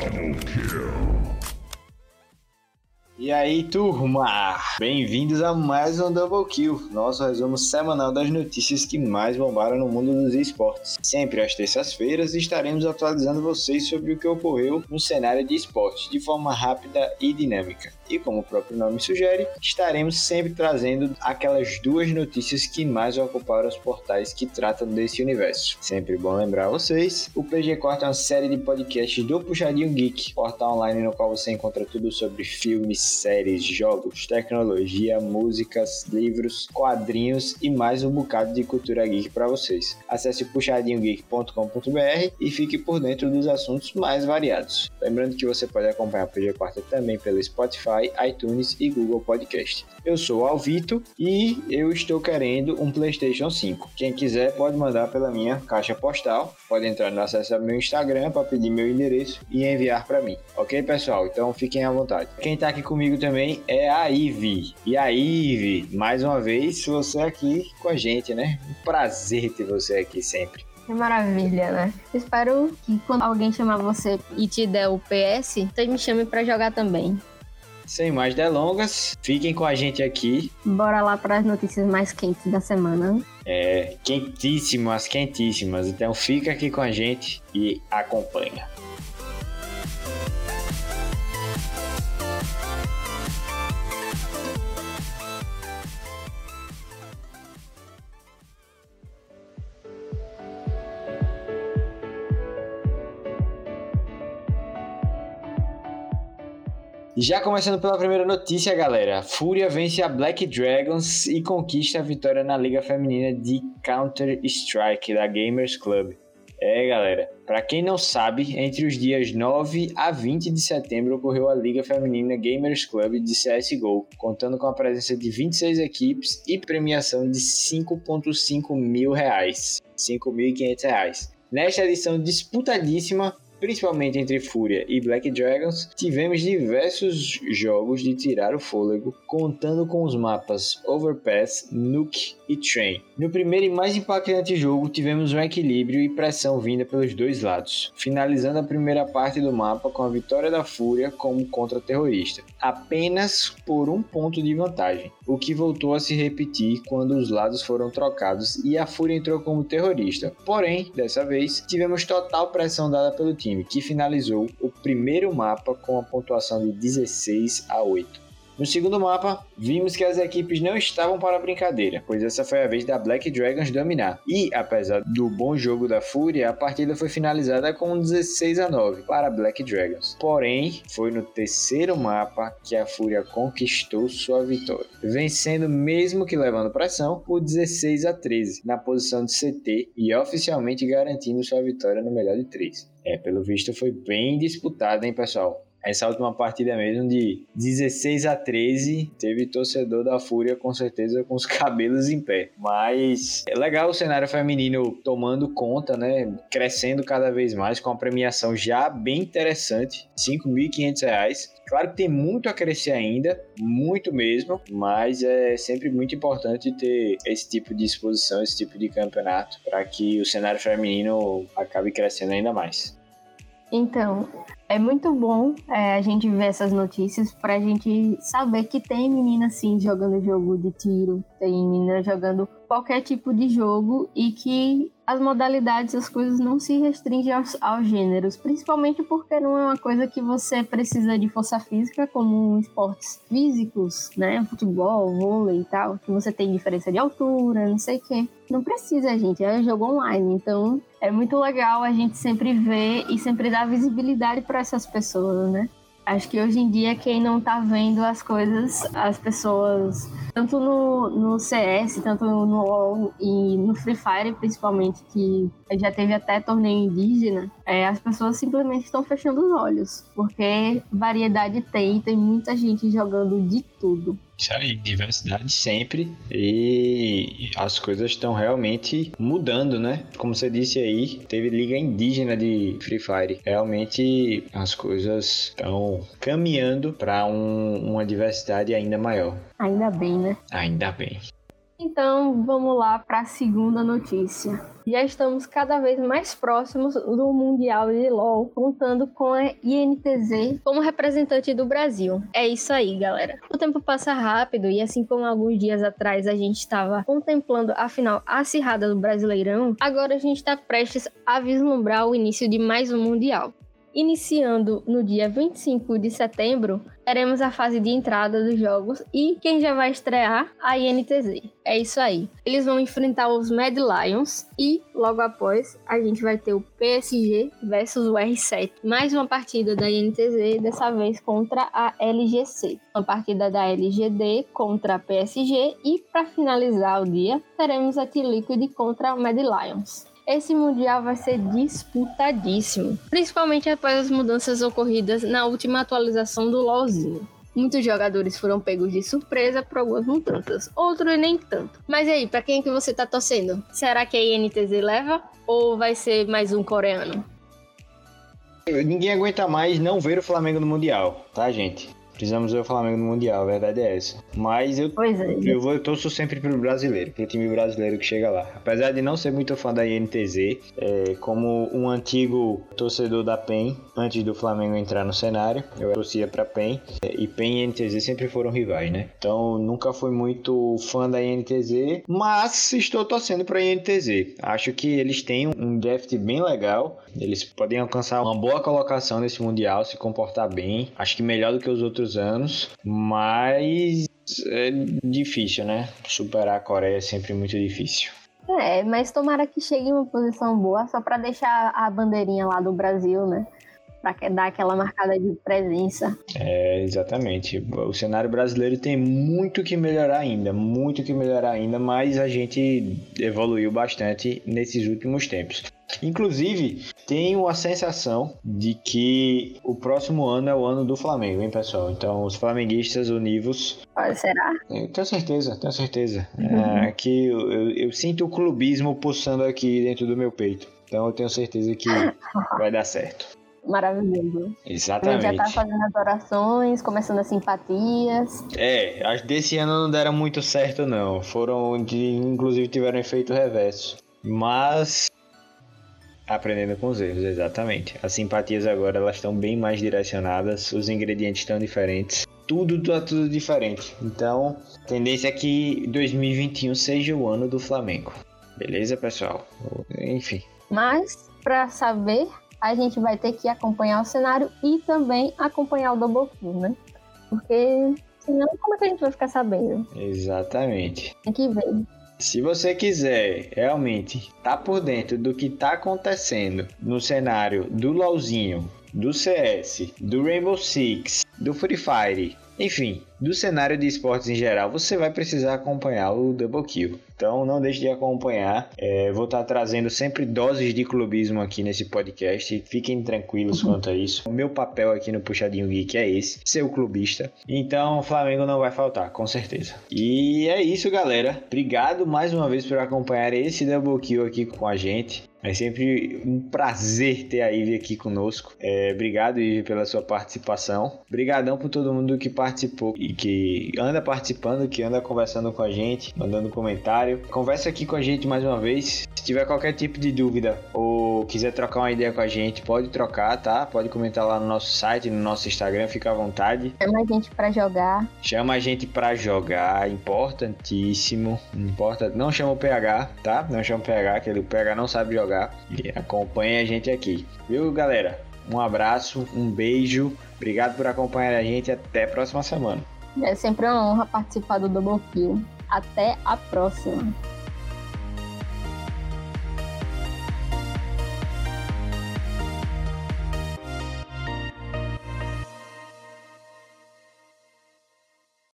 Double kill. E aí, turma? Bem-vindos a mais um Double Kill, nosso resumo semanal das notícias que mais bombaram no mundo dos esportes. Sempre às terças-feiras estaremos atualizando vocês sobre o que ocorreu no cenário de esportes de forma rápida e dinâmica. E como o próprio nome sugere, estaremos sempre trazendo aquelas duas notícias que mais ocuparam os portais que tratam desse universo. Sempre bom lembrar a vocês, o PG Corta é uma série de podcasts do Puxadinho Geek, portal online no qual você encontra tudo sobre filmes, séries, jogos, tecnologia, músicas, livros, quadrinhos e mais um bocado de cultura geek para vocês. Acesse puxadinhogeek.com.br e fique por dentro dos assuntos mais variados. Lembrando que você pode acompanhar o PG Quarta também pelo Spotify iTunes e Google Podcast. Eu sou o Alvito e eu estou querendo um PlayStation 5. Quem quiser pode mandar pela minha caixa postal, pode entrar no acesso ao meu Instagram para pedir meu endereço e enviar para mim. Ok, pessoal? Então fiquem à vontade. Quem está aqui comigo também é a Ive. E a Ive, mais uma vez, você aqui com a gente, né? Um prazer ter você aqui sempre. Que maravilha, né? Espero que quando alguém chamar você e te der o PS, você me chame para jogar também. Sem mais delongas, fiquem com a gente aqui. Bora lá para as notícias mais quentes da semana. É, quentíssimas, quentíssimas. Então fica aqui com a gente e acompanha. Já começando pela primeira notícia, galera. Fúria vence a Black Dragons e conquista a vitória na Liga Feminina de Counter-Strike da Gamers Club. É, galera. Para quem não sabe, entre os dias 9 a 20 de setembro ocorreu a Liga Feminina Gamers Club de CSGO, contando com a presença de 26 equipes e premiação de 5.5 mil reais, 5.500 reais. Nesta edição disputadíssima, principalmente entre Fúria e Black Dragons, tivemos diversos jogos de tirar o fôlego, contando com os mapas Overpass, Nuke e Train. No primeiro e mais impactante jogo, tivemos um equilíbrio e pressão vinda pelos dois lados, finalizando a primeira parte do mapa com a vitória da Fúria como contra-terrorista, apenas por um ponto de vantagem, o que voltou a se repetir quando os lados foram trocados e a Fúria entrou como terrorista. Porém, dessa vez, tivemos total pressão dada pelo time time, que finalizou o primeiro mapa com a pontuação de 16 a 8. No segundo mapa, vimos que as equipes não estavam para brincadeira, pois essa foi a vez da Black Dragons dominar. E, apesar do bom jogo da Fúria, a partida foi finalizada com 16 a 9 para Black Dragons. Porém, foi no terceiro mapa que a Fúria conquistou sua vitória, vencendo mesmo que levando pressão por 16 a 13 na posição de CT e oficialmente garantindo sua vitória no melhor de 3. É, pelo visto foi bem disputada, hein, pessoal? Essa última partida mesmo de 16 a 13, teve torcedor da Fúria com certeza com os cabelos em pé. Mas é legal o cenário feminino tomando conta, né? Crescendo cada vez mais com a premiação já bem interessante, R$ 5.500. Claro que tem muito a crescer ainda, muito mesmo, mas é sempre muito importante ter esse tipo de exposição, esse tipo de campeonato, para que o cenário feminino acabe crescendo ainda mais. Então, é muito bom é, a gente ver essas notícias para a gente saber que tem menina sim jogando jogo de tiro, tem menina jogando qualquer tipo de jogo e que as modalidades, as coisas não se restringem aos, aos, gêneros, principalmente porque não é uma coisa que você precisa de força física, como esportes físicos, né? Futebol, vôlei e tal, que você tem diferença de altura, não sei o quê. Não precisa, gente, é jogo online, então é muito legal a gente sempre ver e sempre dar visibilidade para essas pessoas, né? Acho que hoje em dia quem não tá vendo as coisas, as pessoas, tanto no, no CS, tanto no LoL e no Free Fire principalmente, que já teve até torneio indígena, é, as pessoas simplesmente estão fechando os olhos, porque variedade tem, tem muita gente jogando de tudo. Isso aí, diversidade sempre e as coisas estão realmente mudando, né? Como você disse aí, teve liga indígena de Free Fire. Realmente as coisas estão caminhando para um, uma diversidade ainda maior. Ainda bem, né? Ainda bem. Então vamos lá para a segunda notícia. Já estamos cada vez mais próximos do Mundial de LoL, contando com a INTZ como representante do Brasil. É isso aí, galera. O tempo passa rápido e assim como alguns dias atrás a gente estava contemplando a final acirrada do Brasileirão, agora a gente está prestes a vislumbrar o início de mais um Mundial. Iniciando no dia 25 de setembro, teremos a fase de entrada dos jogos e quem já vai estrear? A INTZ. É isso aí. Eles vão enfrentar os Mad Lions e logo após a gente vai ter o PSG versus o R7. Mais uma partida da INTZ, dessa vez contra a LGC. Uma partida da LGD contra a PSG e para finalizar o dia, teremos a T-Liquid contra o Mad Lions esse Mundial vai ser disputadíssimo, principalmente após as mudanças ocorridas na última atualização do LoLzinho. Muitos jogadores foram pegos de surpresa por algumas mudanças, outros nem tanto. Mas aí, para quem é que você tá torcendo? Será que a INTZ leva ou vai ser mais um coreano? Ninguém aguenta mais não ver o Flamengo no Mundial, tá, gente? Precisamos ver o Flamengo no Mundial, a verdade é essa. Mas eu, é. eu, vou, eu torço sempre pro brasileiro, pro time brasileiro que chega lá. Apesar de não ser muito fã da INTZ, é, como um antigo torcedor da PEN, antes do Flamengo entrar no cenário, eu torcia pra PEN. É, e PEN e INTZ sempre foram rivais, né? Então nunca fui muito fã da INTZ, mas estou torcendo pra INTZ. Acho que eles têm um draft bem legal. Eles podem alcançar uma boa colocação nesse Mundial, se comportar bem. Acho que melhor do que os outros anos, mas é difícil, né? Superar a Coreia é sempre muito difícil. É, mas tomara que chegue em uma posição boa só para deixar a bandeirinha lá do Brasil, né? Para dar aquela marcada de presença. É, exatamente. O cenário brasileiro tem muito que melhorar ainda, muito que melhorar ainda, mas a gente evoluiu bastante nesses últimos tempos. Inclusive, tenho a sensação de que o próximo ano é o ano do Flamengo, hein, pessoal? Então, os flamenguistas univos. será? Eu tenho certeza, tenho certeza. Uhum. É, que eu, eu, eu, sinto o clubismo pulsando aqui dentro do meu peito. Então, eu tenho certeza que vai dar certo. Maravilhoso. Exatamente. A gente já tá fazendo as orações, começando as simpatias. É, as desse ano não deram muito certo, não. Foram, de, inclusive, tiveram efeito reverso. Mas Aprendendo com os erros, exatamente. As simpatias agora elas estão bem mais direcionadas, os ingredientes estão diferentes, tudo tá tudo diferente. Então, tendência é que 2021 seja o ano do Flamengo. Beleza, pessoal? Enfim. Mas para saber, a gente vai ter que acompanhar o cenário e também acompanhar o Double Kill, né? Porque senão como é que a gente vai ficar sabendo? Exatamente. Tem que ver. Se você quiser realmente tá por dentro do que está acontecendo no cenário do LoLzinho, do CS, do Rainbow Six, do Free Fire, enfim, do cenário de esportes em geral, você vai precisar acompanhar o Double Kill. Então não deixe de acompanhar. É, vou estar trazendo sempre doses de clubismo aqui nesse podcast. Fiquem tranquilos uhum. quanto a isso. O meu papel aqui no Puxadinho Geek é esse, ser o clubista. Então o Flamengo não vai faltar, com certeza. E é isso, galera. Obrigado mais uma vez por acompanhar esse Double Kill aqui com a gente. É sempre um prazer ter a Ivy aqui conosco. É, obrigado, Ivy, pela sua participação. Obrigadão por todo mundo que participou e que anda participando, que anda conversando com a gente, mandando comentário. Conversa aqui com a gente mais uma vez. Se tiver qualquer tipo de dúvida ou quiser trocar uma ideia com a gente, pode trocar, tá? Pode comentar lá no nosso site, no nosso Instagram, fica à vontade. Chama a gente para jogar. Chama a gente para jogar, importantíssimo. Importa, não chama o PH, tá? Não chama o PH, que o PH não sabe jogar jogar. E acompanhe a gente aqui. Viu, galera? Um abraço, um beijo. Obrigado por acompanhar a gente. Até a próxima semana. É sempre uma honra participar do Double Kill. Até a próxima.